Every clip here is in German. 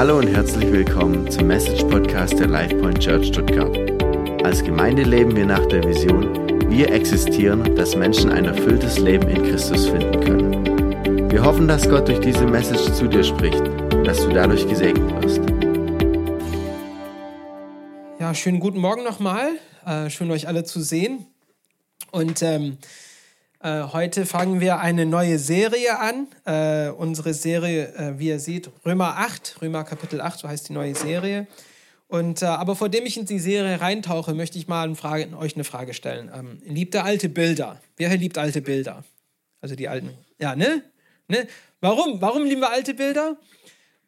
Hallo und herzlich willkommen zum Message Podcast der LifePoint Church Stuttgart. Als Gemeinde leben wir nach der Vision, wir existieren, dass Menschen ein erfülltes Leben in Christus finden können. Wir hoffen, dass Gott durch diese Message zu dir spricht und dass du dadurch gesegnet wirst. Ja, schönen guten Morgen nochmal. Äh, schön, euch alle zu sehen. Und ähm, äh, heute fangen wir eine neue Serie an. Äh, unsere Serie, äh, wie ihr seht, Römer 8, Römer Kapitel 8, so heißt die neue Serie. Und, äh, aber vor dem ich in die Serie reintauche, möchte ich mal eine Frage, euch eine Frage stellen. Ähm, liebt ihr alte Bilder? Wer hier liebt alte Bilder? Also die alten. Ja, ne? ne? Warum? Warum lieben wir alte Bilder?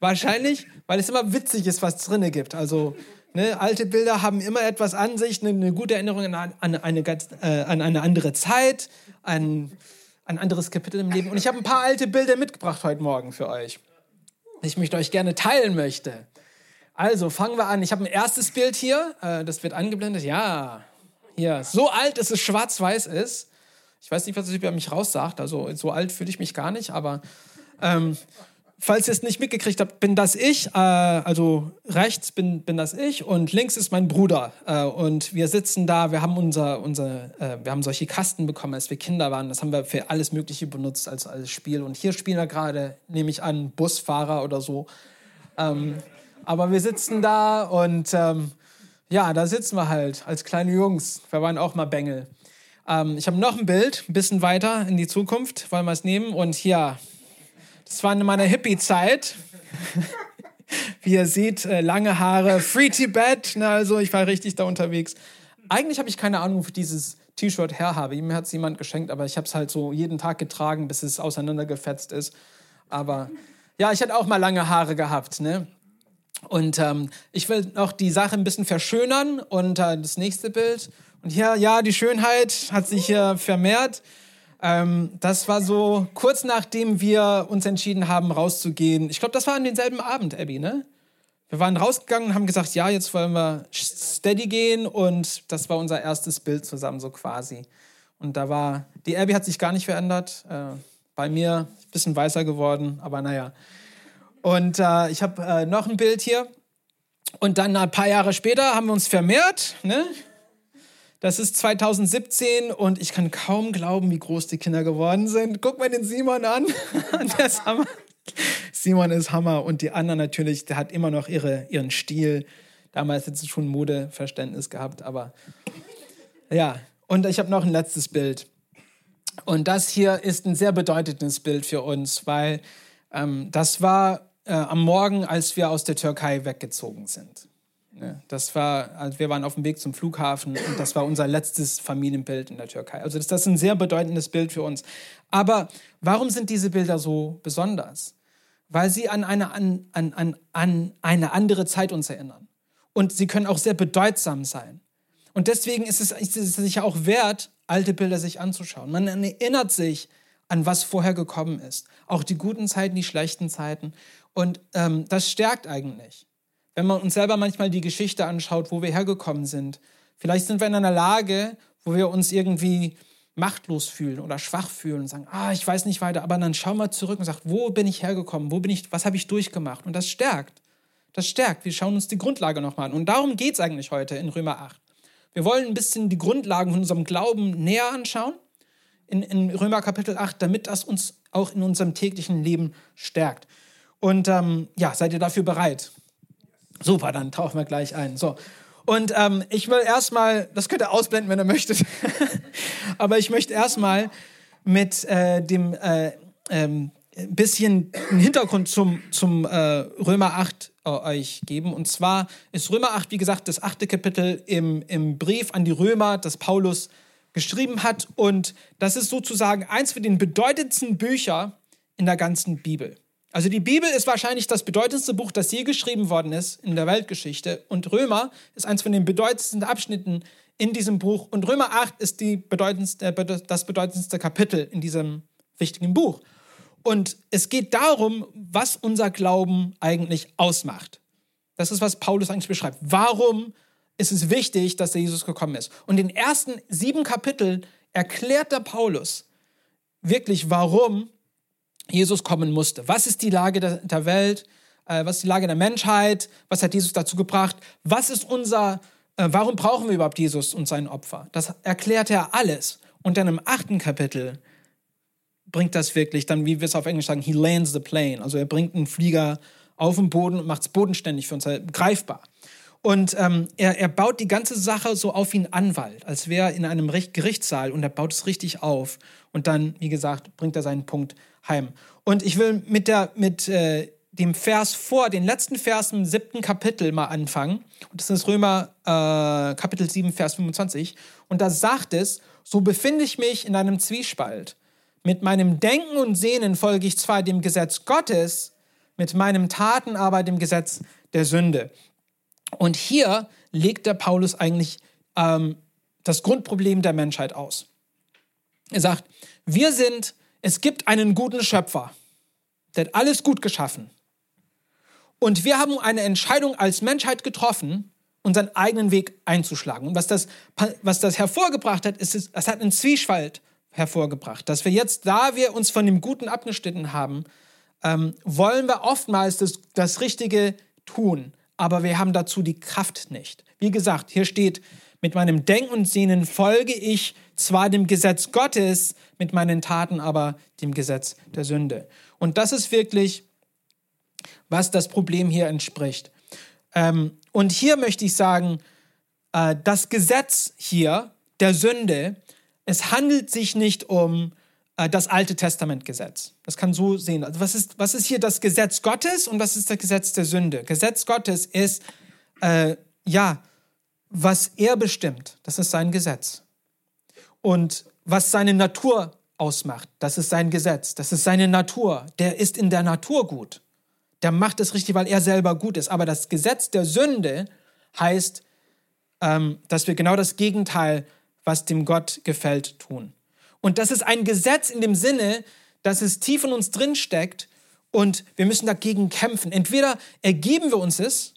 Wahrscheinlich, weil es immer witzig ist, was drinne gibt. Also Ne, alte Bilder haben immer etwas an sich, eine, eine gute Erinnerung an, an, eine, äh, an eine andere Zeit, ein, ein anderes Kapitel im Leben. Und ich habe ein paar alte Bilder mitgebracht heute Morgen für euch, die ich mit euch gerne teilen möchte. Also fangen wir an. Ich habe ein erstes Bild hier, äh, das wird angeblendet. Ja, hier, so alt, dass es schwarz-weiß ist. Ich weiß nicht, was es über mich raussagt. Also so alt fühle ich mich gar nicht, aber ähm, falls ihr es nicht mitgekriegt habt, bin das ich. Äh, also rechts bin, bin das ich und links ist mein Bruder. Äh, und wir sitzen da, wir haben unser, unser äh, wir haben solche Kasten bekommen, als wir Kinder waren. Das haben wir für alles Mögliche benutzt als, als Spiel. Und hier spielen wir gerade, nehme ich an, Busfahrer oder so. Ähm, aber wir sitzen da und ähm, ja, da sitzen wir halt als kleine Jungs. Wir waren auch mal Bengel. Ähm, ich habe noch ein Bild, ein bisschen weiter in die Zukunft, wollen wir es nehmen. Und hier, das war in meiner Hippie-Zeit. Wie ihr seht, äh, lange Haare, Free Tibet, ne, also ich war richtig da unterwegs. Eigentlich habe ich keine Ahnung, wo dieses T-Shirt her habe. Mir hat es jemand geschenkt, aber ich habe es halt so jeden Tag getragen, bis es auseinandergefetzt ist. Aber ja, ich hatte auch mal lange Haare gehabt, ne? Und ähm, ich will noch die Sache ein bisschen verschönern und äh, das nächste Bild. Und hier, ja, die Schönheit hat sich äh, vermehrt. Ähm, das war so kurz nachdem wir uns entschieden haben, rauszugehen. Ich glaube, das war an denselben Abend, Abby, ne? Wir waren rausgegangen und haben gesagt, ja, jetzt wollen wir steady gehen und das war unser erstes Bild zusammen, so quasi. Und da war, die Abby hat sich gar nicht verändert. Äh, bei mir ein bisschen weißer geworden, aber naja. Und äh, ich habe äh, noch ein Bild hier. Und dann ein paar Jahre später haben wir uns vermehrt, ne? Das ist 2017 und ich kann kaum glauben, wie groß die Kinder geworden sind. Guck mal den Simon an. der ist Hammer. Simon ist Hammer und die anderen natürlich, der hat immer noch ihre, ihren Stil. Damals hat sie schon Modeverständnis gehabt, aber ja. Und ich habe noch ein letztes Bild. Und das hier ist ein sehr bedeutendes Bild für uns, weil ähm, das war äh, am Morgen, als wir aus der Türkei weggezogen sind. Das war, wir waren auf dem Weg zum Flughafen und das war unser letztes Familienbild in der Türkei. Also das, das ist ein sehr bedeutendes Bild für uns. Aber warum sind diese Bilder so besonders? Weil sie an eine, an, an, an eine andere Zeit uns erinnern. Und sie können auch sehr bedeutsam sein. Und deswegen ist es, ist es sich auch wert, alte Bilder sich anzuschauen. Man erinnert sich an was vorher gekommen ist. Auch die guten Zeiten, die schlechten Zeiten. Und ähm, das stärkt eigentlich wenn man uns selber manchmal die Geschichte anschaut, wo wir hergekommen sind. Vielleicht sind wir in einer Lage, wo wir uns irgendwie machtlos fühlen oder schwach fühlen und sagen, ah, ich weiß nicht weiter, aber dann schau mal zurück und sag, wo bin ich hergekommen? Wo bin ich, was habe ich durchgemacht? Und das stärkt. Das stärkt. Wir schauen uns die Grundlage nochmal an. Und darum geht es eigentlich heute in Römer 8. Wir wollen ein bisschen die Grundlagen von unserem Glauben näher anschauen in, in Römer Kapitel 8, damit das uns auch in unserem täglichen Leben stärkt. Und ähm, ja, seid ihr dafür bereit? Super, dann tauchen wir gleich ein. So. Und ähm, ich will erstmal, das könnt ihr ausblenden, wenn ihr möchtet, aber ich möchte erstmal mit äh, dem äh, ähm, bisschen Hintergrund zum, zum äh, Römer 8 äh, euch geben. Und zwar ist Römer 8, wie gesagt, das achte Kapitel im, im Brief an die Römer, das Paulus geschrieben hat. Und das ist sozusagen eins von den bedeutendsten Bücher in der ganzen Bibel. Also die Bibel ist wahrscheinlich das bedeutendste Buch, das je geschrieben worden ist in der Weltgeschichte. Und Römer ist eins von den bedeutendsten Abschnitten in diesem Buch. Und Römer 8 ist bedeutendste, das bedeutendste Kapitel in diesem wichtigen Buch. Und es geht darum, was unser Glauben eigentlich ausmacht. Das ist, was Paulus eigentlich beschreibt. Warum ist es wichtig, dass der Jesus gekommen ist? Und in den ersten sieben Kapiteln erklärt der Paulus wirklich, warum Jesus kommen musste. Was ist die Lage der, Welt? äh, was ist die Lage der Menschheit, was hat Jesus dazu gebracht, was ist unser, äh, warum brauchen wir überhaupt Jesus und sein Opfer. Das erklärt er alles. Und dann im achten Kapitel bringt das wirklich dann, wie wir es auf Englisch sagen, he lands the plane. Also er bringt einen Flieger auf den Boden und macht es bodenständig für uns äh, greifbar. Und ähm, er, er baut die ganze Sache so auf wie ein Anwalt, als wäre er in einem Gerichtssaal und er baut es richtig auf. Und dann, wie gesagt, bringt er seinen Punkt heim. Und ich will mit, der, mit äh, dem Vers vor, den letzten Vers im siebten Kapitel mal anfangen. Und das ist Römer äh, Kapitel 7, Vers 25. Und da sagt es, so befinde ich mich in einem Zwiespalt. Mit meinem Denken und Sehnen folge ich zwar dem Gesetz Gottes, mit meinem Taten aber dem Gesetz der Sünde. Und hier legt der Paulus eigentlich ähm, das Grundproblem der Menschheit aus. Er sagt, wir sind, es gibt einen guten Schöpfer, der hat alles gut geschaffen. Und wir haben eine Entscheidung als Menschheit getroffen, unseren eigenen Weg einzuschlagen. Und was das, was das hervorgebracht hat, ist, es hat einen Zwiespalt hervorgebracht, dass wir jetzt, da wir uns von dem Guten abgeschnitten haben, ähm, wollen wir oftmals das, das Richtige tun aber wir haben dazu die Kraft nicht. Wie gesagt, hier steht, mit meinem Denken und Sehnen folge ich zwar dem Gesetz Gottes, mit meinen Taten aber dem Gesetz der Sünde. Und das ist wirklich, was das Problem hier entspricht. Ähm, und hier möchte ich sagen, äh, das Gesetz hier der Sünde, es handelt sich nicht um äh, das Alte Testamentgesetz. Das kann so sehen. Also was ist, was ist hier das Gesetz Gottes und was ist das Gesetz der Sünde? Gesetz Gottes ist, äh, ja, was er bestimmt, das ist sein Gesetz. Und was seine Natur ausmacht, das ist sein Gesetz, das ist seine Natur. Der ist in der Natur gut. Der macht es richtig, weil er selber gut ist. Aber das Gesetz der Sünde heißt, ähm, dass wir genau das Gegenteil, was dem Gott gefällt, tun. Und das ist ein Gesetz in dem Sinne, dass es tief in uns drin steckt und wir müssen dagegen kämpfen. Entweder ergeben wir uns es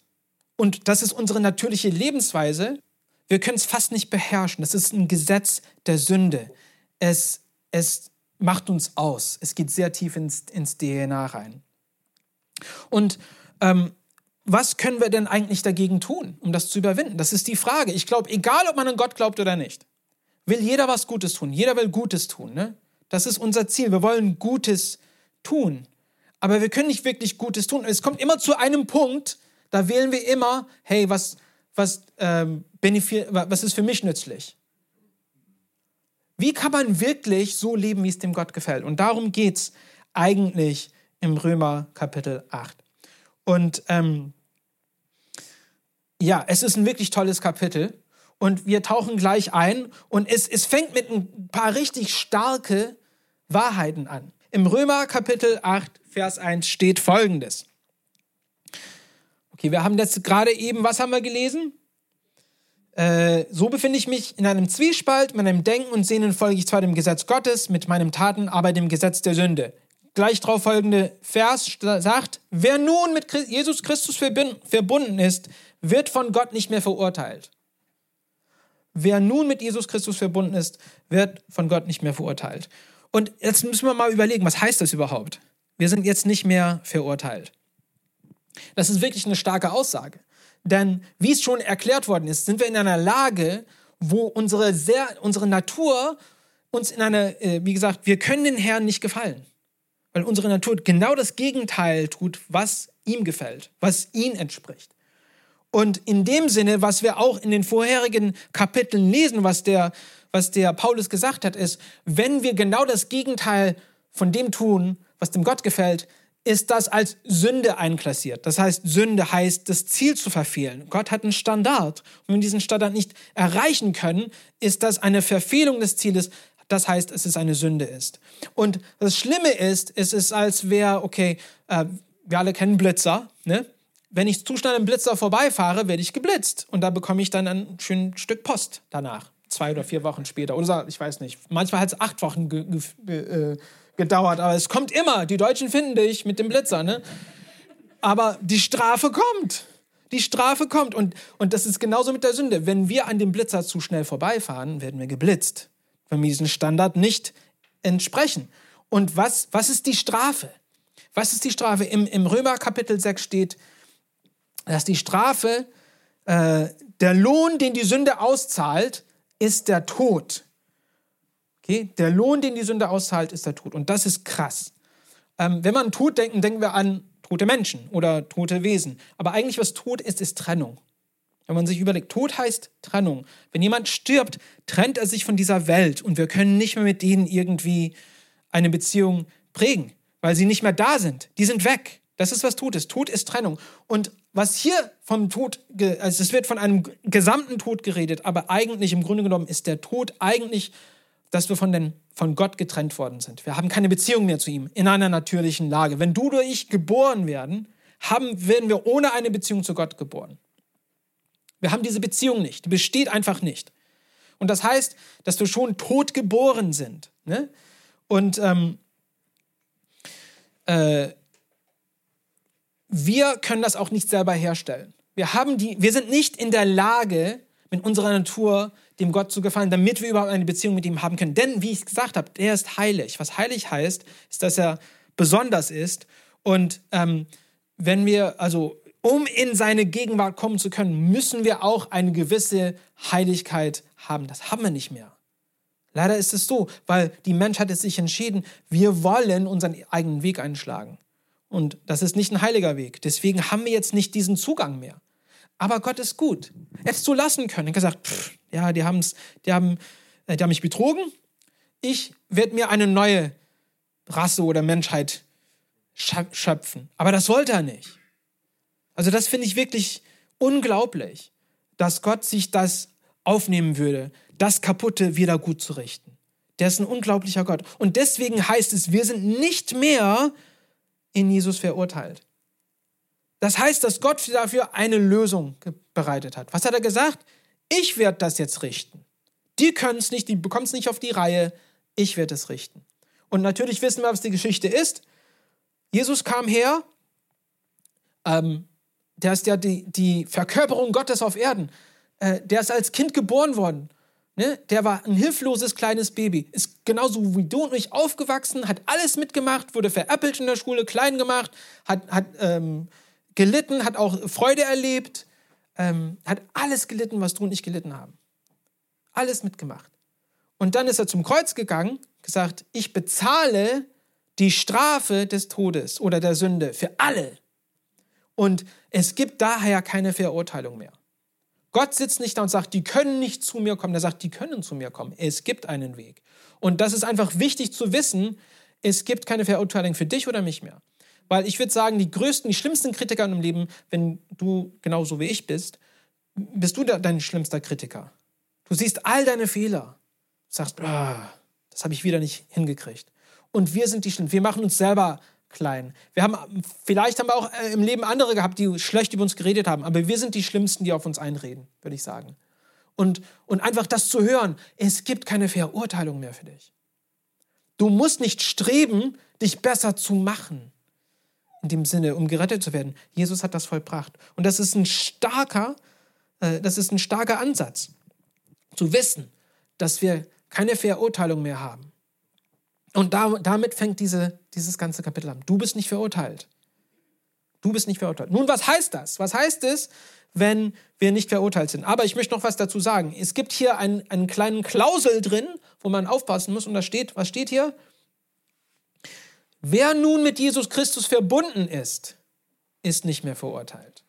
und das ist unsere natürliche Lebensweise. Wir können es fast nicht beherrschen. Das ist ein Gesetz der Sünde. Es, es macht uns aus. Es geht sehr tief ins, ins DNA rein. Und ähm, was können wir denn eigentlich dagegen tun, um das zu überwinden? Das ist die Frage. Ich glaube, egal ob man an Gott glaubt oder nicht, will jeder was Gutes tun. Jeder will Gutes tun. Ne? Das ist unser Ziel. Wir wollen Gutes tun. Aber wir können nicht wirklich Gutes tun. Es kommt immer zu einem Punkt, da wählen wir immer, hey, was, was, ähm, was ist für mich nützlich? Wie kann man wirklich so leben, wie es dem Gott gefällt? Und darum geht es eigentlich im Römer Kapitel 8. Und ähm, ja, es ist ein wirklich tolles Kapitel und wir tauchen gleich ein und es, es fängt mit ein paar richtig starke Wahrheiten an. Im Römer Kapitel 8, Vers 1 steht folgendes. Okay, wir haben jetzt gerade eben, was haben wir gelesen? Äh, so befinde ich mich in einem Zwiespalt, meinem Denken und Sehnen folge ich zwar dem Gesetz Gottes, mit meinen Taten aber dem Gesetz der Sünde. Gleich darauf folgende Vers sagt, wer nun mit Jesus Christus verbunden ist, wird von Gott nicht mehr verurteilt. Wer nun mit Jesus Christus verbunden ist, wird von Gott nicht mehr verurteilt. Und jetzt müssen wir mal überlegen, was heißt das überhaupt? Wir sind jetzt nicht mehr verurteilt. Das ist wirklich eine starke Aussage. Denn wie es schon erklärt worden ist, sind wir in einer Lage, wo unsere, sehr, unsere Natur uns in einer, äh, wie gesagt, wir können den Herrn nicht gefallen. Weil unsere Natur genau das Gegenteil tut, was ihm gefällt, was ihn entspricht. Und in dem Sinne, was wir auch in den vorherigen Kapiteln lesen, was der, was der Paulus gesagt hat, ist, wenn wir genau das Gegenteil von dem tun, was dem Gott gefällt, ist das als Sünde einklassiert. Das heißt, Sünde heißt, das Ziel zu verfehlen. Gott hat einen Standard. Und wenn wir diesen Standard nicht erreichen können, ist das eine Verfehlung des Zieles. Das heißt, es ist eine Sünde ist. Und das Schlimme ist, es ist als wäre, okay, äh, wir alle kennen Blitzer, ne? wenn ich zu schnell im Blitzer vorbeifahre, werde ich geblitzt. Und da bekomme ich dann ein schönes Stück Post danach. Zwei oder vier Wochen später. Oder ich weiß nicht. Manchmal hat es acht Wochen ge ge äh, gedauert. Aber es kommt immer. Die Deutschen finden dich mit dem Blitzer. Ne? Aber die Strafe kommt. Die Strafe kommt. Und, und das ist genauso mit der Sünde. Wenn wir an dem Blitzer zu schnell vorbeifahren, werden wir geblitzt. Wenn wir diesem Standard nicht entsprechen. Und was, was ist die Strafe? Was ist die Strafe? Im, im Römer Kapitel 6 steht, dass die Strafe, äh, der Lohn, den die Sünde auszahlt, ist der Tod. Okay? Der Lohn, den die Sünde auszahlt, ist der Tod. Und das ist krass. Ähm, wenn man Tod denken, denken wir an tote Menschen oder tote Wesen. Aber eigentlich, was Tod ist, ist Trennung. Wenn man sich überlegt, Tod heißt Trennung. Wenn jemand stirbt, trennt er sich von dieser Welt und wir können nicht mehr mit denen irgendwie eine Beziehung prägen, weil sie nicht mehr da sind. Die sind weg. Das ist, was Tod ist. Tod ist Trennung. Und was hier vom Tod, also es wird von einem gesamten Tod geredet, aber eigentlich im Grunde genommen ist der Tod eigentlich, dass wir von, den, von Gott getrennt worden sind. Wir haben keine Beziehung mehr zu ihm in einer natürlichen Lage. Wenn du oder ich geboren werden, haben, werden wir ohne eine Beziehung zu Gott geboren. Wir haben diese Beziehung nicht. Die besteht einfach nicht. Und das heißt, dass wir schon tot geboren sind. Ne? Und ähm, äh, wir können das auch nicht selber herstellen. Wir, haben die, wir sind nicht in der Lage, mit unserer Natur dem Gott zu gefallen, damit wir überhaupt eine Beziehung mit ihm haben können. Denn, wie ich gesagt habe, der ist heilig. Was heilig heißt, ist, dass er besonders ist. Und ähm, wenn wir, also um in seine Gegenwart kommen zu können, müssen wir auch eine gewisse Heiligkeit haben. Das haben wir nicht mehr. Leider ist es so, weil die Menschheit es sich entschieden, wir wollen unseren eigenen Weg einschlagen. Und das ist nicht ein heiliger Weg. Deswegen haben wir jetzt nicht diesen Zugang mehr. Aber Gott ist gut. Er hätte lassen können. Er hat gesagt, pff, ja, die, haben's, die, haben, äh, die haben mich betrogen. Ich werde mir eine neue Rasse oder Menschheit schöpfen. Aber das wollte er nicht. Also das finde ich wirklich unglaublich, dass Gott sich das aufnehmen würde, das Kaputte wieder gut zu richten. Der ist ein unglaublicher Gott. Und deswegen heißt es, wir sind nicht mehr in Jesus verurteilt. Das heißt, dass Gott dafür eine Lösung bereitet hat. Was hat er gesagt? Ich werde das jetzt richten. Die können es nicht, die bekommen es nicht auf die Reihe. Ich werde es richten. Und natürlich wissen wir, was die Geschichte ist. Jesus kam her, ähm, der ist ja die, die Verkörperung Gottes auf Erden. Äh, der ist als Kind geboren worden. Ne? Der war ein hilfloses kleines Baby. Ist genauso wie du und ich aufgewachsen, hat alles mitgemacht, wurde veräppelt in der Schule, klein gemacht, hat, hat ähm, gelitten, hat auch Freude erlebt, ähm, hat alles gelitten, was du und ich gelitten haben. Alles mitgemacht. Und dann ist er zum Kreuz gegangen, gesagt, ich bezahle die Strafe des Todes oder der Sünde für alle. Und es gibt daher keine Verurteilung mehr. Gott sitzt nicht da und sagt, die können nicht zu mir kommen. Er sagt, die können zu mir kommen. Es gibt einen Weg. Und das ist einfach wichtig zu wissen. Es gibt keine Verurteilung für dich oder mich mehr. Weil ich würde sagen, die größten, die schlimmsten Kritiker im Leben, wenn du genauso wie ich bist, bist du dein schlimmster Kritiker. Du siehst all deine Fehler. Sagst, ah, das habe ich wieder nicht hingekriegt. Und wir sind die Schlimmsten. Wir machen uns selber klein. Wir haben, vielleicht haben wir auch äh, im Leben andere gehabt, die schlecht über uns geredet haben, aber wir sind die Schlimmsten, die auf uns einreden, würde ich sagen. Und, und einfach das zu hören, es gibt keine Verurteilung mehr für dich. Du musst nicht streben, dich besser zu machen. In dem Sinne, um gerettet zu werden. Jesus hat das vollbracht. Und das ist ein starker, äh, das ist ein starker Ansatz. Zu wissen, dass wir keine Verurteilung mehr haben. Und da, damit fängt diese, dieses ganze Kapitel an. Du bist nicht verurteilt. Du bist nicht verurteilt. Nun, was heißt das? Was heißt es, wenn wir nicht verurteilt sind? Aber ich möchte noch was dazu sagen. Es gibt hier einen, einen kleinen Klausel drin, wo man aufpassen muss. Und da steht, was steht hier? Wer nun mit Jesus Christus verbunden ist, ist nicht mehr verurteilt.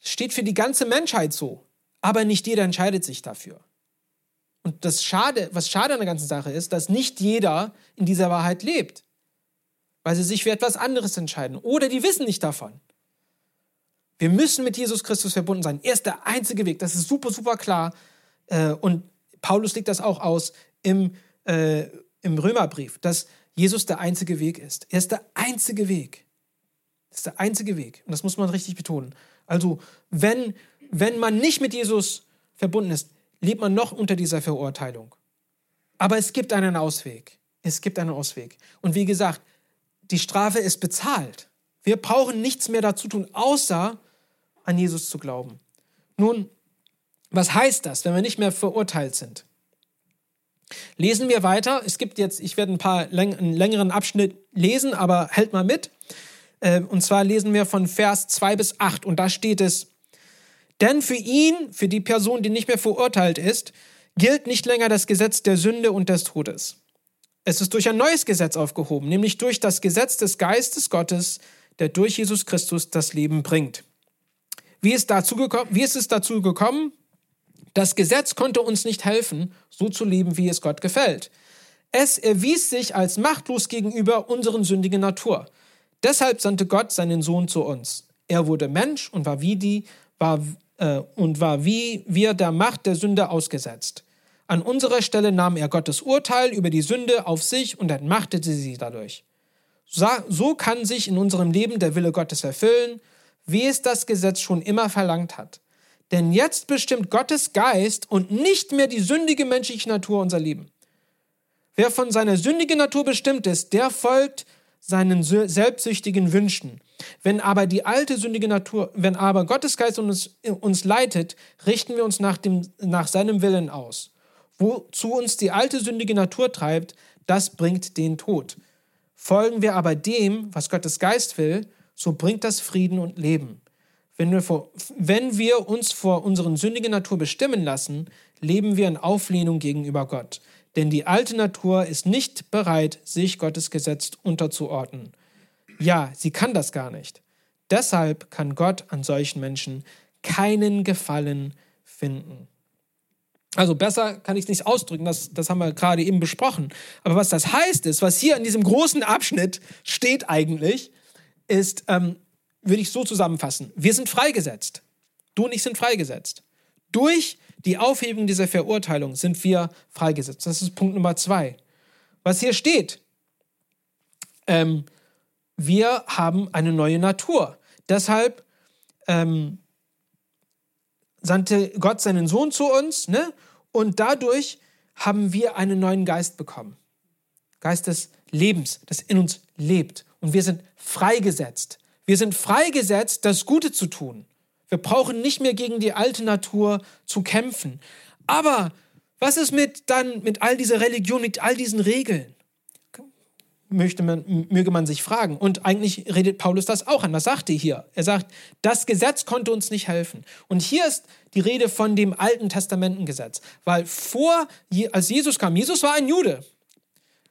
Steht für die ganze Menschheit so, aber nicht jeder entscheidet sich dafür. Und das Schade, was schade an der ganzen Sache ist, dass nicht jeder in dieser Wahrheit lebt, weil sie sich für etwas anderes entscheiden oder die wissen nicht davon. Wir müssen mit Jesus Christus verbunden sein. Er ist der einzige Weg. Das ist super, super klar. Äh, und Paulus legt das auch aus im, äh, im Römerbrief, dass Jesus der einzige Weg ist. Er ist der einzige Weg. Das ist der einzige Weg. Und das muss man richtig betonen. Also, wenn, wenn man nicht mit Jesus verbunden ist, lebt man noch unter dieser Verurteilung. Aber es gibt einen Ausweg. Es gibt einen Ausweg. Und wie gesagt, die Strafe ist bezahlt. Wir brauchen nichts mehr dazu tun, außer an Jesus zu glauben. Nun, was heißt das, wenn wir nicht mehr verurteilt sind? Lesen wir weiter. Es gibt jetzt, ich werde ein paar läng einen längeren Abschnitt lesen, aber hält mal mit. Äh, und zwar lesen wir von Vers 2 bis 8 und da steht es, denn für ihn, für die Person, die nicht mehr verurteilt ist, gilt nicht länger das Gesetz der Sünde und des Todes. Es ist durch ein neues Gesetz aufgehoben, nämlich durch das Gesetz des Geistes Gottes, der durch Jesus Christus das Leben bringt. Wie ist, dazu gekommen, wie ist es dazu gekommen? Das Gesetz konnte uns nicht helfen, so zu leben, wie es Gott gefällt. Es erwies sich als machtlos gegenüber unseren sündigen Natur. Deshalb sandte Gott seinen Sohn zu uns. Er wurde Mensch und war wie die, war, äh, und war wie wir der Macht der Sünde ausgesetzt. An unserer Stelle nahm er Gottes Urteil über die Sünde auf sich und entmachtete sie dadurch. So kann sich in unserem Leben der Wille Gottes erfüllen, wie es das Gesetz schon immer verlangt hat. Denn jetzt bestimmt Gottes Geist und nicht mehr die sündige menschliche Natur unser Leben. Wer von seiner sündigen Natur bestimmt ist, der folgt seinen selbstsüchtigen Wünschen. Wenn aber die alte sündige Natur, wenn aber Gottes Geist uns, uns leitet, richten wir uns nach, dem, nach seinem Willen aus. Wozu uns die alte sündige Natur treibt, das bringt den Tod. Folgen wir aber dem, was Gottes Geist will, so bringt das Frieden und Leben. Wenn wir, vor, wenn wir uns vor unseren sündigen Natur bestimmen lassen, leben wir in Auflehnung gegenüber Gott. Denn die alte Natur ist nicht bereit, sich Gottes Gesetz unterzuordnen. Ja, sie kann das gar nicht. Deshalb kann Gott an solchen Menschen keinen Gefallen finden. Also besser kann ich es nicht ausdrücken, das, das haben wir gerade eben besprochen. Aber was das heißt ist, was hier in diesem großen Abschnitt steht eigentlich, ist, ähm, würde ich so zusammenfassen, wir sind freigesetzt. Du und ich sind freigesetzt. Durch die Aufhebung dieser Verurteilung sind wir freigesetzt. Das ist Punkt Nummer zwei. Was hier steht, ähm, wir haben eine neue Natur. Deshalb ähm, sandte Gott seinen Sohn zu uns, ne? Und dadurch haben wir einen neuen Geist bekommen. Geist des Lebens, das in uns lebt. Und wir sind freigesetzt. Wir sind freigesetzt, das Gute zu tun. Wir brauchen nicht mehr gegen die alte Natur zu kämpfen. Aber was ist mit dann mit all dieser Religion, mit all diesen Regeln? möchte man, möge man sich fragen. Und eigentlich redet Paulus das auch an. Was sagt er hier? Er sagt, das Gesetz konnte uns nicht helfen. Und hier ist die Rede von dem Alten Testamentengesetz. Weil vor, als Jesus kam, Jesus war ein Jude.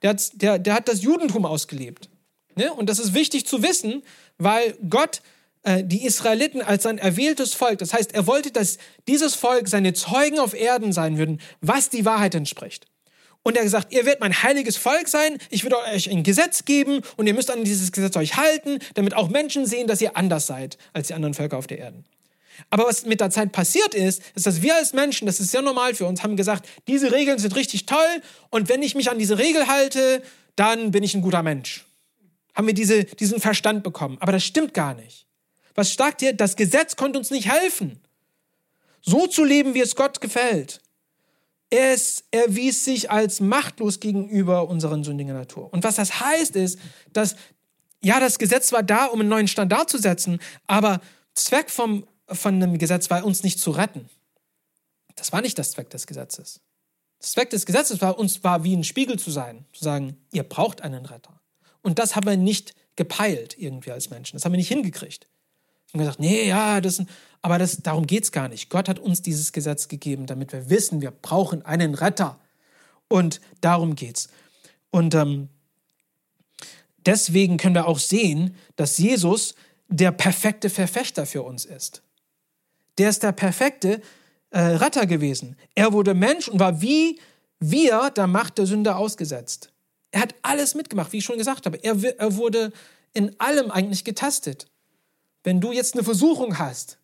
Der hat, der, der hat das Judentum ausgelebt. Ne? Und das ist wichtig zu wissen, weil Gott äh, die Israeliten als sein erwähltes Volk, das heißt, er wollte, dass dieses Volk seine Zeugen auf Erden sein würden, was die Wahrheit entspricht. Und er gesagt, ihr werdet mein heiliges Volk sein, ich werde euch ein Gesetz geben und ihr müsst an dieses Gesetz euch halten, damit auch Menschen sehen, dass ihr anders seid als die anderen Völker auf der Erde. Aber was mit der Zeit passiert ist, ist, dass wir als Menschen, das ist sehr normal für uns, haben gesagt, diese Regeln sind richtig toll und wenn ich mich an diese Regel halte, dann bin ich ein guter Mensch. Haben wir diese, diesen Verstand bekommen. Aber das stimmt gar nicht. Was sagt ihr? Das Gesetz konnte uns nicht helfen. So zu leben, wie es Gott gefällt. Es erwies sich als machtlos gegenüber unseren sündigen Natur. Und was das heißt, ist, dass ja, das Gesetz war da, um einen neuen Standard zu setzen, aber Zweck vom, von einem Gesetz war, uns nicht zu retten. Das war nicht das Zweck des Gesetzes. Das Zweck des Gesetzes war, uns war wie ein Spiegel zu sein, zu sagen, ihr braucht einen Retter. Und das haben wir nicht gepeilt irgendwie als Menschen. Das haben wir nicht hingekriegt. Wir haben gesagt, nee, ja, das, aber das, darum geht es gar nicht. Gott hat uns dieses Gesetz gegeben, damit wir wissen, wir brauchen einen Retter. Und darum geht's. Und ähm, deswegen können wir auch sehen, dass Jesus der perfekte Verfechter für uns ist. Der ist der perfekte äh, Retter gewesen. Er wurde Mensch und war wie wir der Macht der Sünde ausgesetzt. Er hat alles mitgemacht, wie ich schon gesagt habe. Er, er wurde in allem eigentlich getestet. Wenn du jetzt eine Versuchung hast,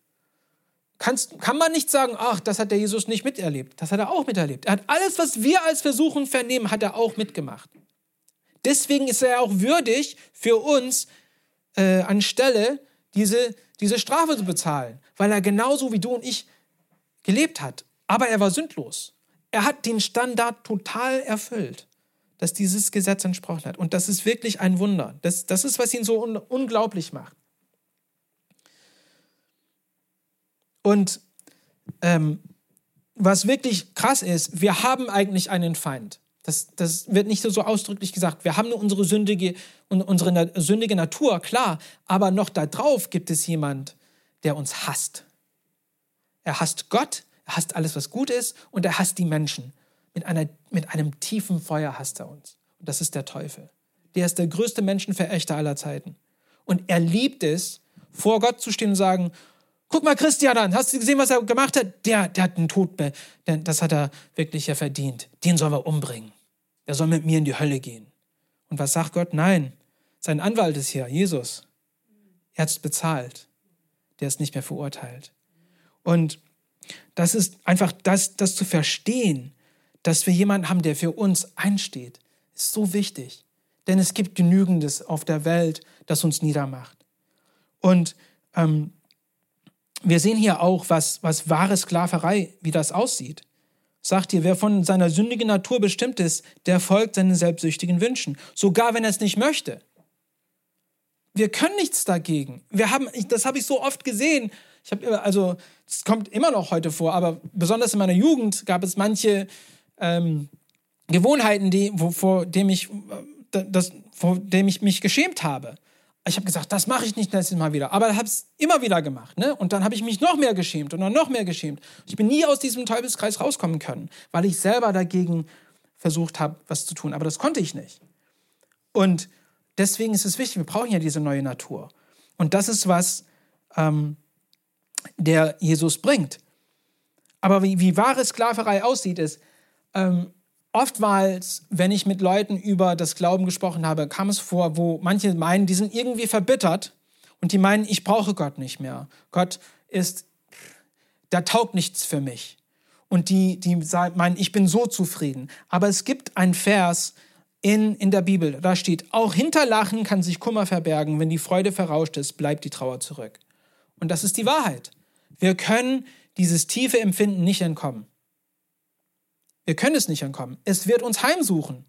kannst, kann man nicht sagen, ach, das hat der Jesus nicht miterlebt. Das hat er auch miterlebt. Er hat alles, was wir als Versuchung vernehmen, hat er auch mitgemacht. Deswegen ist er auch würdig für uns äh, anstelle diese, diese Strafe zu bezahlen, weil er genauso wie du und ich gelebt hat. Aber er war sündlos. Er hat den Standard total erfüllt, dass dieses Gesetz entsprochen hat. Und das ist wirklich ein Wunder. Das, das ist, was ihn so un unglaublich macht. Und ähm, was wirklich krass ist, wir haben eigentlich einen Feind. Das, das wird nicht so, so ausdrücklich gesagt. Wir haben nur unsere sündige, unsere sündige Natur, klar, aber noch da drauf gibt es jemand, der uns hasst. Er hasst Gott, er hasst alles, was gut ist und er hasst die Menschen. Mit, einer, mit einem tiefen Feuer hasst er uns. Und das ist der Teufel. Der ist der größte Menschenverächter aller Zeiten. Und er liebt es, vor Gott zu stehen und sagen, guck mal Christian an, hast du gesehen, was er gemacht hat? Der, der hat einen Tod, das hat er wirklich ja verdient. Den sollen wir umbringen. Der soll mit mir in die Hölle gehen. Und was sagt Gott? Nein, sein Anwalt ist hier, Jesus. Er hat es bezahlt. Der ist nicht mehr verurteilt. Und das ist einfach das, das zu verstehen, dass wir jemanden haben, der für uns einsteht, ist so wichtig. Denn es gibt genügendes auf der Welt, das uns niedermacht. Und ähm, wir sehen hier auch, was, was wahre Sklaverei, wie das aussieht. Sagt ihr, wer von seiner sündigen Natur bestimmt ist, der folgt seinen selbstsüchtigen Wünschen, sogar wenn er es nicht möchte. Wir können nichts dagegen. Wir haben, das habe ich so oft gesehen. Ich habe also, es kommt immer noch heute vor, aber besonders in meiner Jugend gab es manche ähm, Gewohnheiten, die, wo, vor dem ich, äh, das, vor dem ich mich geschämt habe. Ich habe gesagt, das mache ich nicht nächstes Mal wieder. Aber habe es immer wieder gemacht. Ne? Und dann habe ich mich noch mehr geschämt und dann noch mehr geschämt. Ich bin nie aus diesem Teufelskreis rauskommen können, weil ich selber dagegen versucht habe, was zu tun. Aber das konnte ich nicht. Und deswegen ist es wichtig, wir brauchen ja diese neue Natur. Und das ist was, ähm, der Jesus bringt. Aber wie, wie wahre Sklaverei aussieht, ist, ähm, oftmals, wenn ich mit Leuten über das Glauben gesprochen habe, kam es vor, wo manche meinen, die sind irgendwie verbittert und die meinen, ich brauche Gott nicht mehr. Gott ist, da taugt nichts für mich. Und die, die meinen, ich bin so zufrieden. Aber es gibt einen Vers in, in der Bibel, da steht, auch hinter Lachen kann sich Kummer verbergen, wenn die Freude verrauscht ist, bleibt die Trauer zurück. Und das ist die Wahrheit. Wir können dieses tiefe Empfinden nicht entkommen. Wir können es nicht entkommen. Es wird uns heimsuchen.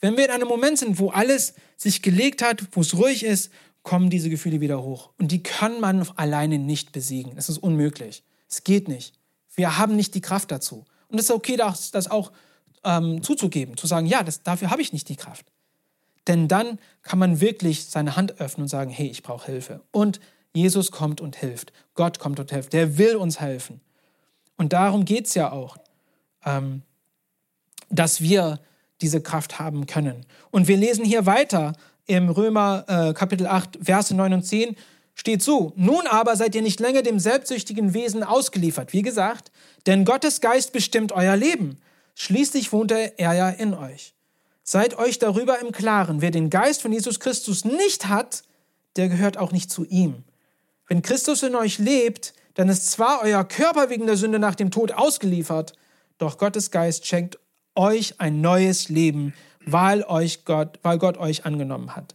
Wenn wir in einem Moment sind, wo alles sich gelegt hat, wo es ruhig ist, kommen diese Gefühle wieder hoch. Und die kann man alleine nicht besiegen. Es ist unmöglich. Es geht nicht. Wir haben nicht die Kraft dazu. Und es ist okay, das, das auch ähm, zuzugeben, zu sagen, ja, das, dafür habe ich nicht die Kraft. Denn dann kann man wirklich seine Hand öffnen und sagen, hey, ich brauche Hilfe. Und Jesus kommt und hilft. Gott kommt und hilft. Der will uns helfen. Und darum geht es ja auch. Ähm, dass wir diese Kraft haben können. Und wir lesen hier weiter im Römer äh, Kapitel 8, Verse 9 und 10 steht so, nun aber seid ihr nicht länger dem selbstsüchtigen Wesen ausgeliefert, wie gesagt, denn Gottes Geist bestimmt euer Leben. Schließlich wohnt er ja in euch. Seid euch darüber im Klaren, wer den Geist von Jesus Christus nicht hat, der gehört auch nicht zu ihm. Wenn Christus in euch lebt, dann ist zwar euer Körper wegen der Sünde nach dem Tod ausgeliefert, doch Gottes Geist schenkt euch ein neues Leben, weil, euch Gott, weil Gott euch angenommen hat.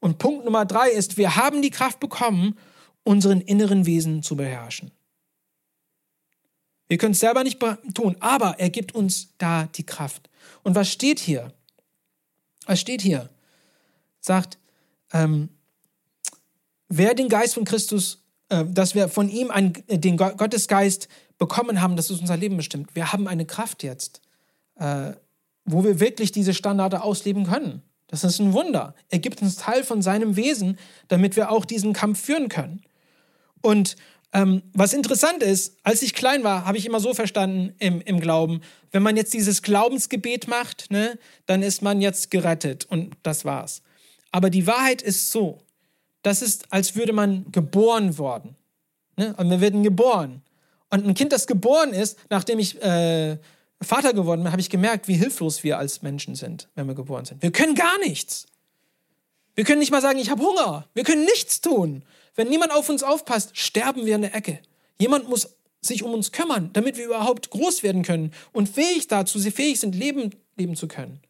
Und Punkt Nummer drei ist, wir haben die Kraft bekommen, unseren inneren Wesen zu beherrschen. Wir können es selber nicht tun, aber er gibt uns da die Kraft. Und was steht hier? Was steht hier? Sagt, ähm, wer den Geist von Christus, äh, dass wir von ihm einen, den Gottesgeist bekommen haben, das ist unser Leben bestimmt. Wir haben eine Kraft jetzt äh, wo wir wirklich diese Standarde ausleben können. Das ist ein Wunder. Er gibt uns Teil von seinem Wesen, damit wir auch diesen Kampf führen können. Und ähm, was interessant ist, als ich klein war, habe ich immer so verstanden im, im Glauben, wenn man jetzt dieses Glaubensgebet macht, ne, dann ist man jetzt gerettet und das war's. Aber die Wahrheit ist so, das ist, als würde man geboren worden. Ne? Und wir werden geboren. Und ein Kind, das geboren ist, nachdem ich äh, Vater geworden bin, habe ich gemerkt, wie hilflos wir als Menschen sind, wenn wir geboren sind. Wir können gar nichts. Wir können nicht mal sagen, ich habe Hunger. Wir können nichts tun. Wenn niemand auf uns aufpasst, sterben wir in der Ecke. Jemand muss sich um uns kümmern, damit wir überhaupt groß werden können und fähig dazu, sie fähig sind, leben, leben zu können.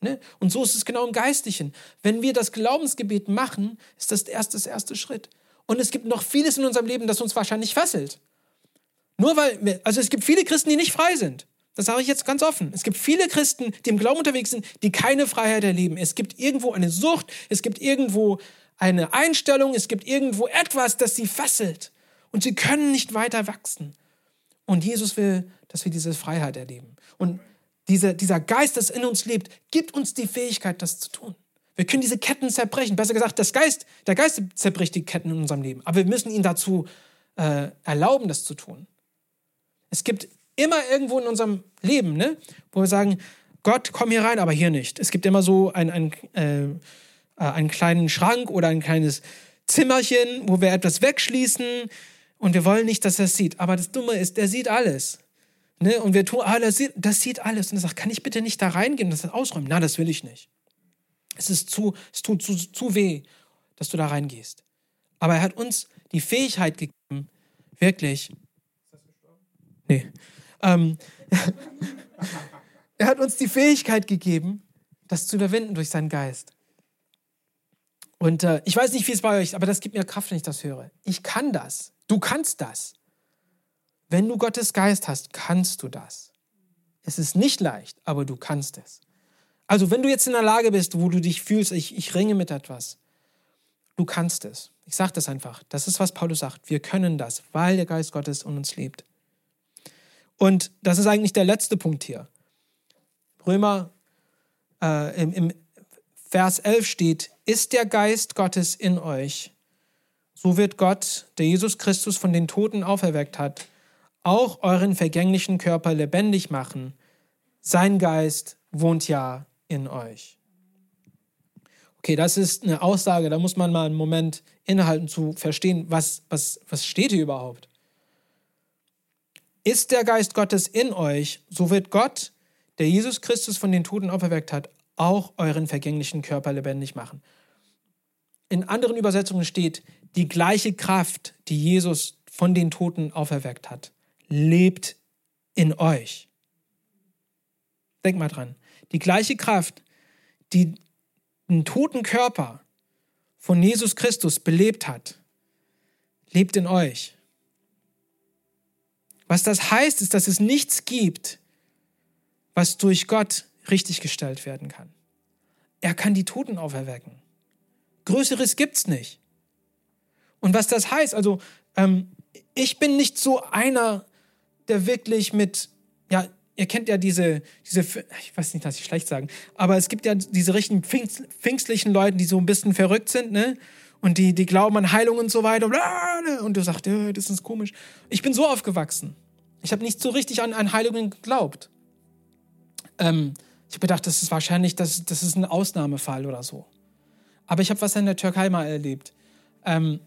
Ne? Und so ist es genau im Geistlichen. Wenn wir das Glaubensgebet machen, ist das erst das erste Schritt. Und es gibt noch vieles in unserem Leben, das uns wahrscheinlich fesselt. Nur weil, wir, also es gibt viele Christen, die nicht frei sind. Das sage ich jetzt ganz offen. Es gibt viele Christen, die im Glauben unterwegs sind, die keine Freiheit erleben. Es gibt irgendwo eine Sucht, es gibt irgendwo eine Einstellung, es gibt irgendwo etwas, das sie fesselt. Und sie können nicht weiter wachsen. Und Jesus will, dass wir diese Freiheit erleben. Und Diese, dieser Geist, das in uns lebt, gibt uns die Fähigkeit, das zu tun. Wir können diese Ketten zerbrechen. Besser gesagt, das Geist, der Geist zerbricht die Ketten in unserem Leben. Aber wir müssen ihn dazu äh, erlauben, das zu tun. Es gibt immer irgendwo in unserem Leben, ne, wo wir sagen, Gott, komm hier rein, aber hier nicht. Es gibt immer so ein, ein, äh, äh einen kleinen Schrank oder ein kleines Zimmerchen, wo wir etwas wegschließen und wir wollen nicht, dass er es sieht. Aber das Dumme ist, der sieht alles. Ne? Und wir tun, ah, das sieht, das sieht alles. Und er sagt, kann ich bitte nicht da reingehen und das ausräumen? Na, das will ich nicht. Es ist zu, es tut zu, zu weh, dass du da reingehst. Aber er hat uns die Fähigkeit gegeben, wirklich. Nee. Ähm, er hat uns die Fähigkeit gegeben, das zu überwinden durch seinen Geist. Und äh, ich weiß nicht, wie es bei euch ist, aber das gibt mir Kraft, wenn ich das höre. Ich kann das. Du kannst das. Wenn du Gottes Geist hast, kannst du das. Es ist nicht leicht, aber du kannst es. Also wenn du jetzt in der Lage bist, wo du dich fühlst, ich, ich ringe mit etwas, du kannst es. Ich sage das einfach. Das ist, was Paulus sagt. Wir können das, weil der Geist Gottes in uns lebt. Und das ist eigentlich der letzte Punkt hier. Römer äh, im, im Vers 11 steht, ist der Geist Gottes in euch, so wird Gott, der Jesus Christus von den Toten auferweckt hat, auch euren vergänglichen Körper lebendig machen. Sein Geist wohnt ja in euch. Okay, das ist eine Aussage, da muss man mal einen Moment innehalten zu verstehen, was, was, was steht hier überhaupt. Ist der Geist Gottes in euch, so wird Gott, der Jesus Christus von den Toten auferweckt hat, auch euren vergänglichen Körper lebendig machen. In anderen Übersetzungen steht, die gleiche Kraft, die Jesus von den Toten auferweckt hat, lebt in euch. Denk mal dran. Die gleiche Kraft, die den toten Körper von Jesus Christus belebt hat, lebt in euch. Was das heißt, ist, dass es nichts gibt, was durch Gott richtiggestellt werden kann. Er kann die Toten auferwecken. Größeres gibt's nicht. Und was das heißt, also ähm, ich bin nicht so einer, der wirklich mit, ja, ihr kennt ja diese, diese, ich weiß nicht, dass ich schlecht sagen, aber es gibt ja diese richtigen Pfingst, pfingstlichen Leute, die so ein bisschen verrückt sind, ne? Und die, die glauben an Heilung und so weiter. Und du sagst, ja, das ist komisch. Ich bin so aufgewachsen. Ich habe nicht so richtig an, an Heilungen geglaubt. Ähm, ich habe gedacht, das ist wahrscheinlich, das, das ist ein Ausnahmefall oder so. Aber ich habe was in der Türkei mal erlebt. Ähm,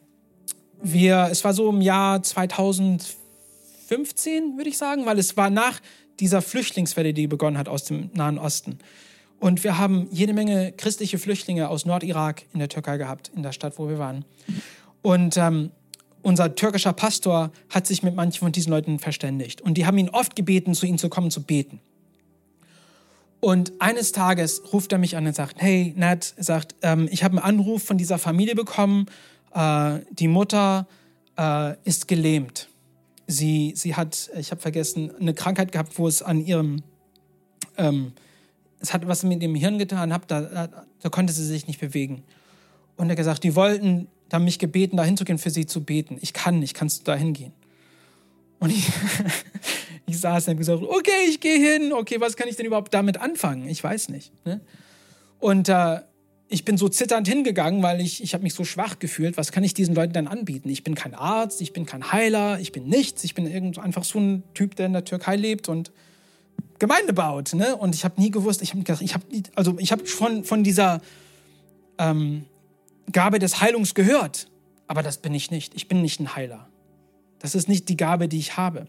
wir, es war so im Jahr 2015, würde ich sagen, weil es war nach dieser Flüchtlingswelle, die begonnen hat aus dem Nahen Osten. Und wir haben jede Menge christliche Flüchtlinge aus Nordirak in der Türkei gehabt, in der Stadt, wo wir waren. Und ähm, unser türkischer Pastor hat sich mit manchen von diesen Leuten verständigt. Und die haben ihn oft gebeten, zu ihnen zu kommen, zu beten. Und eines Tages ruft er mich an und sagt, hey, Nat, sagt, ähm, ich habe einen Anruf von dieser Familie bekommen. Äh, die Mutter äh, ist gelähmt sie, sie hat, ich habe vergessen, eine Krankheit gehabt, wo es an ihrem, ähm, es hat was mit ihrem Hirn getan, hab, da, da, da konnte sie sich nicht bewegen. Und er hat gesagt, die wollten, da mich gebeten, da hinzugehen, für sie zu beten. Ich kann nicht, kannst du da hingehen? Und ich, ich saß und habe gesagt, okay, ich gehe hin, okay, was kann ich denn überhaupt damit anfangen? Ich weiß nicht. Ne? Und äh, ich bin so zitternd hingegangen, weil ich, ich habe mich so schwach gefühlt. Was kann ich diesen Leuten dann anbieten? Ich bin kein Arzt, ich bin kein Heiler, ich bin nichts. Ich bin einfach so ein Typ, der in der Türkei lebt und Gemeinde baut. Ne? Und ich habe nie gewusst, ich habe hab, also ich habe von, von dieser ähm, Gabe des Heilungs gehört. Aber das bin ich nicht. Ich bin nicht ein Heiler. Das ist nicht die Gabe, die ich habe.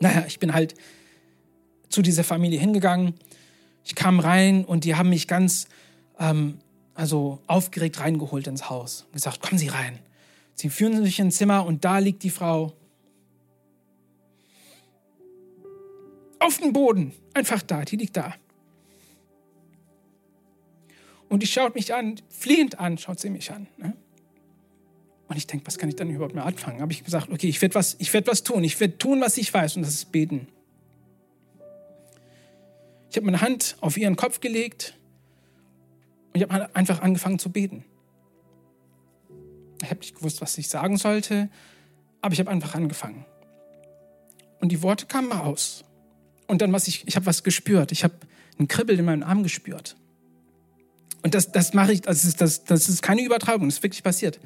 Naja, ich bin halt zu dieser Familie hingegangen. Ich kam rein und die haben mich ganz ähm, also aufgeregt reingeholt ins Haus und gesagt, kommen Sie rein. Sie führen sich ins Zimmer und da liegt die Frau auf dem Boden, einfach da, die liegt da. Und die schaut mich an, flehend an, schaut sie mich an. Ne? Und ich denke, was kann ich dann überhaupt mehr anfangen? Habe ich gesagt, okay, ich werde was, werd was tun. Ich werde tun, was ich weiß, und das ist beten. Ich habe meine Hand auf ihren Kopf gelegt und ich habe einfach angefangen zu beten. Ich habe nicht gewusst, was ich sagen sollte, aber ich habe einfach angefangen. Und die Worte kamen raus. Und dann was ich, ich habe was gespürt. Ich habe ein Kribbel in meinem Arm gespürt. Und das, das mache ich, das ist, das, das ist keine Übertragung, das ist wirklich passiert.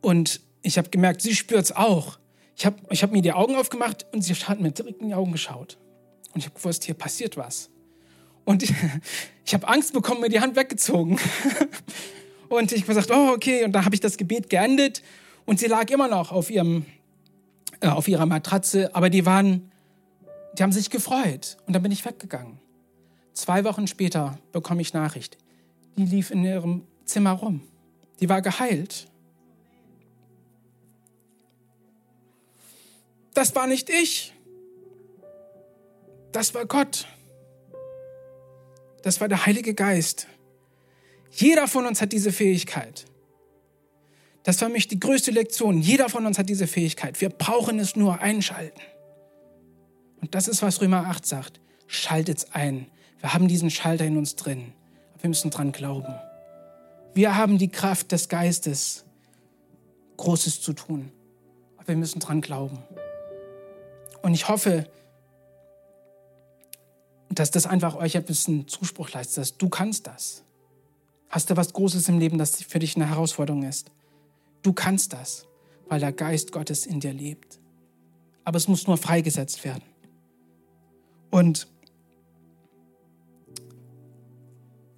Und ich habe gemerkt, sie spürt es auch. Ich habe ich hab mir die Augen aufgemacht und sie hat mir direkt in die Augen geschaut. Und ich habe gewusst, hier passiert was. Und ich, ich habe Angst bekommen, mir die Hand weggezogen. Und ich habe gesagt, oh, okay. Und da habe ich das Gebet geendet. Und sie lag immer noch auf, ihrem, äh, auf ihrer Matratze. Aber die waren, die haben sich gefreut. Und dann bin ich weggegangen. Zwei Wochen später bekomme ich Nachricht. Die lief in ihrem Zimmer rum. Die war geheilt. Das war nicht ich. Das war Gott. Das war der Heilige Geist. Jeder von uns hat diese Fähigkeit. Das war für mich die größte Lektion. Jeder von uns hat diese Fähigkeit. Wir brauchen es nur einschalten. Und das ist, was Römer 8 sagt. Schaltet es ein. Wir haben diesen Schalter in uns drin. Wir müssen dran glauben. Wir haben die Kraft des Geistes, Großes zu tun. Aber wir müssen dran glauben. Und ich hoffe, dass das einfach euch ein bisschen Zuspruch leistet, dass du kannst das. Hast du was Großes im Leben, das für dich eine Herausforderung ist? Du kannst das, weil der Geist Gottes in dir lebt. Aber es muss nur freigesetzt werden. Und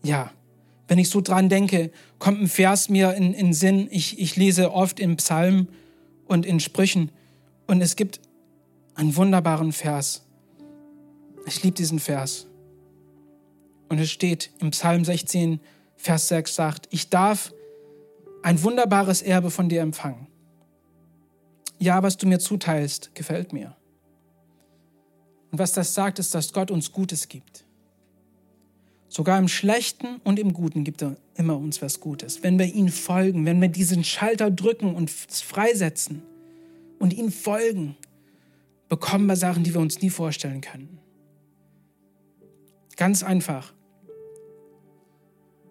ja, wenn ich so dran denke, kommt ein Vers mir in, in Sinn. Ich, ich lese oft im Psalm und in Sprüchen. Und es gibt einen wunderbaren Vers. Ich liebe diesen Vers. Und es steht im Psalm 16, Vers 6 sagt, ich darf ein wunderbares Erbe von dir empfangen. Ja, was du mir zuteilst, gefällt mir. Und was das sagt, ist, dass Gott uns Gutes gibt. Sogar im Schlechten und im Guten gibt er immer uns was Gutes. Wenn wir ihm folgen, wenn wir diesen Schalter drücken und freisetzen und ihm folgen, bekommen wir Sachen, die wir uns nie vorstellen können. Ganz einfach.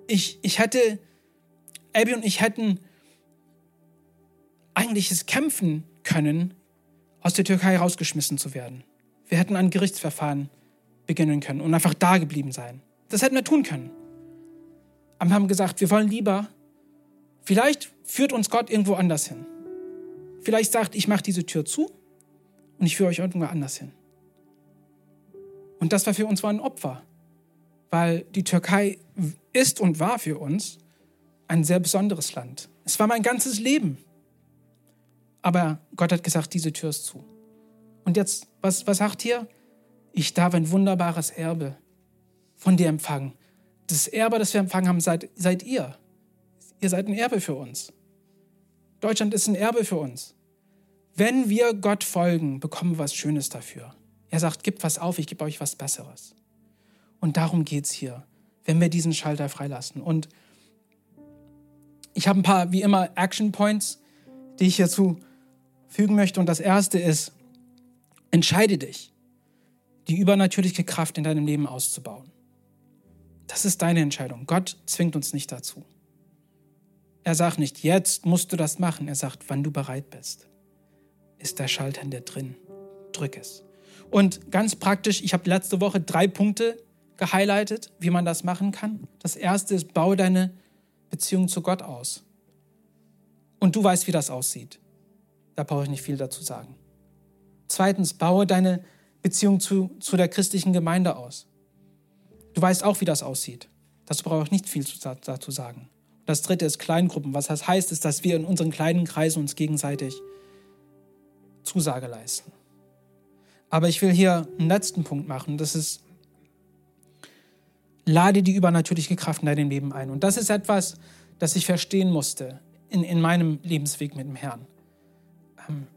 Ich, ich hätte, Abby und ich hätten eigentlich es kämpfen können, aus der Türkei rausgeschmissen zu werden. Wir hätten ein Gerichtsverfahren beginnen können und einfach da geblieben sein. Das hätten wir tun können. Aber wir haben gesagt, wir wollen lieber, vielleicht führt uns Gott irgendwo anders hin. Vielleicht sagt, ich mache diese Tür zu und ich führe euch irgendwo anders hin. Und das war für uns ein Opfer, weil die Türkei ist und war für uns ein sehr besonderes Land. Es war mein ganzes Leben. Aber Gott hat gesagt, diese Tür ist zu. Und jetzt, was, was sagt hier? Ich darf ein wunderbares Erbe von dir empfangen. Das Erbe, das wir empfangen haben, seid, seid ihr. Ihr seid ein Erbe für uns. Deutschland ist ein Erbe für uns. Wenn wir Gott folgen, bekommen wir was Schönes dafür. Er sagt, gebt was auf, ich gebe euch was Besseres. Und darum geht es hier, wenn wir diesen Schalter freilassen. Und ich habe ein paar, wie immer, Action Points, die ich hierzu fügen möchte. Und das erste ist, entscheide dich, die übernatürliche Kraft in deinem Leben auszubauen. Das ist deine Entscheidung. Gott zwingt uns nicht dazu. Er sagt nicht, jetzt musst du das machen. Er sagt, wann du bereit bist ist der Schalter in dir drin. Drück es. Und ganz praktisch, ich habe letzte Woche drei Punkte gehighlightet, wie man das machen kann. Das erste ist, baue deine Beziehung zu Gott aus. Und du weißt, wie das aussieht. Da brauche ich nicht viel dazu sagen. Zweitens, baue deine Beziehung zu, zu der christlichen Gemeinde aus. Du weißt auch, wie das aussieht. Das brauche ich nicht viel dazu sagen. Das dritte ist Kleingruppen. Was das heißt, ist, dass wir in unseren kleinen Kreisen uns gegenseitig Zusage leisten. Aber ich will hier einen letzten Punkt machen. Das ist, lade die übernatürliche Kraft in deinem Leben ein. Und das ist etwas, das ich verstehen musste in, in meinem Lebensweg mit dem Herrn. Ähm,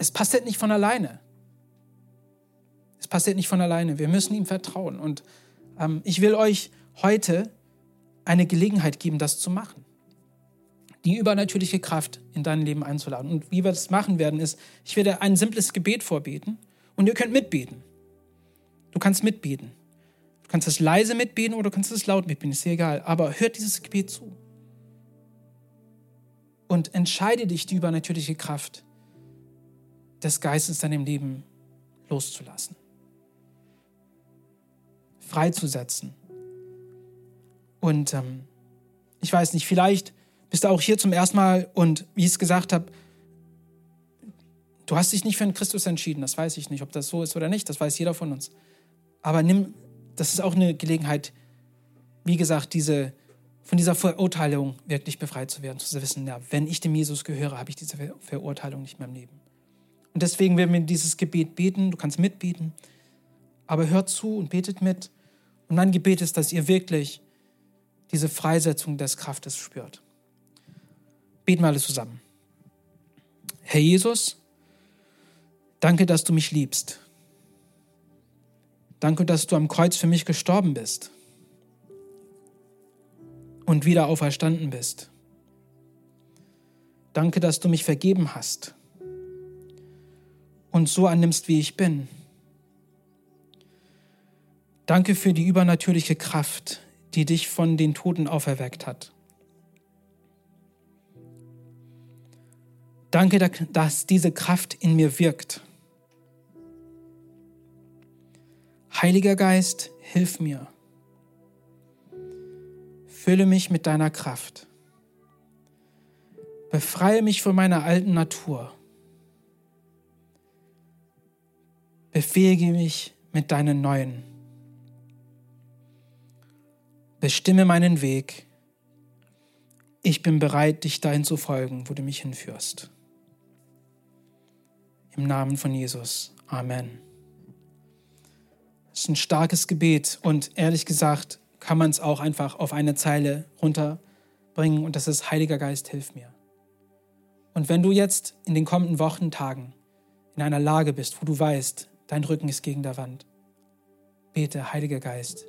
es passiert nicht von alleine. Es passiert nicht von alleine. Wir müssen ihm vertrauen. Und ähm, ich will euch heute eine Gelegenheit geben, das zu machen die übernatürliche Kraft in dein Leben einzuladen. Und wie wir das machen werden, ist, ich werde ein simples Gebet vorbeten und ihr könnt mitbeten. Du kannst mitbeten. Du kannst es leise mitbeten oder du kannst es laut mitbeten, ist dir egal. Aber hört dieses Gebet zu. Und entscheide dich, die übernatürliche Kraft des Geistes in deinem Leben loszulassen. freizusetzen. Und ähm, ich weiß nicht, vielleicht bist du auch hier zum ersten Mal und wie ich es gesagt habe, du hast dich nicht für einen Christus entschieden. Das weiß ich nicht, ob das so ist oder nicht. Das weiß jeder von uns. Aber nimm, das ist auch eine Gelegenheit, wie gesagt, diese, von dieser Verurteilung wirklich befreit zu werden, zu wissen, ja, wenn ich dem Jesus gehöre, habe ich diese Verurteilung nicht mehr im Leben. Und deswegen werden wir dieses Gebet beten. Du kannst mitbeten, aber hört zu und betet mit. Und mein Gebet ist, dass ihr wirklich diese Freisetzung des Kraftes spürt. Beten wir alle zusammen. Herr Jesus, danke, dass du mich liebst. Danke, dass du am Kreuz für mich gestorben bist und wieder auferstanden bist. Danke, dass du mich vergeben hast und so annimmst, wie ich bin. Danke für die übernatürliche Kraft, die dich von den Toten auferweckt hat. Danke, dass diese Kraft in mir wirkt. Heiliger Geist, hilf mir. Fülle mich mit deiner Kraft. Befreie mich von meiner alten Natur. Befähige mich mit deinen neuen. Bestimme meinen Weg. Ich bin bereit, dich dahin zu folgen, wo du mich hinführst. Im Namen von Jesus. Amen. Das ist ein starkes Gebet und ehrlich gesagt kann man es auch einfach auf eine Zeile runterbringen und das ist Heiliger Geist, hilf mir. Und wenn du jetzt in den kommenden Wochen, Tagen in einer Lage bist, wo du weißt, dein Rücken ist gegen der Wand, bete, Heiliger Geist,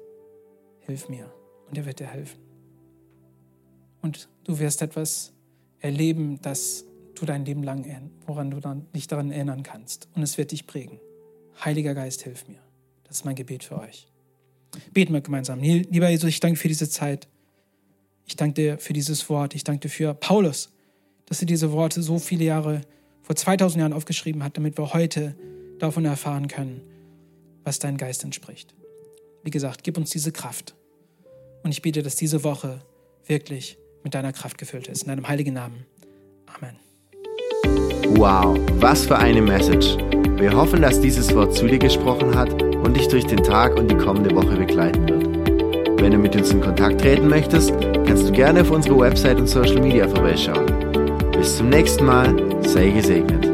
hilf mir und er wird dir helfen. Und du wirst etwas erleben, das du dein Leben lang, woran du dann nicht daran erinnern kannst. Und es wird dich prägen. Heiliger Geist, hilf mir. Das ist mein Gebet für euch. Beten wir gemeinsam. Lieber Jesus, ich danke für diese Zeit. Ich danke dir für dieses Wort. Ich danke dir für Paulus, dass er diese Worte so viele Jahre, vor 2000 Jahren aufgeschrieben hat, damit wir heute davon erfahren können, was dein Geist entspricht. Wie gesagt, gib uns diese Kraft. Und ich bitte, dass diese Woche wirklich mit deiner Kraft gefüllt ist. In deinem heiligen Namen. Amen. Wow, was für eine Message. Wir hoffen, dass dieses Wort zu dir gesprochen hat und dich durch den Tag und die kommende Woche begleiten wird. Wenn du mit uns in Kontakt treten möchtest, kannst du gerne auf unsere Website und Social Media vorbeischauen. Bis zum nächsten Mal, sei gesegnet.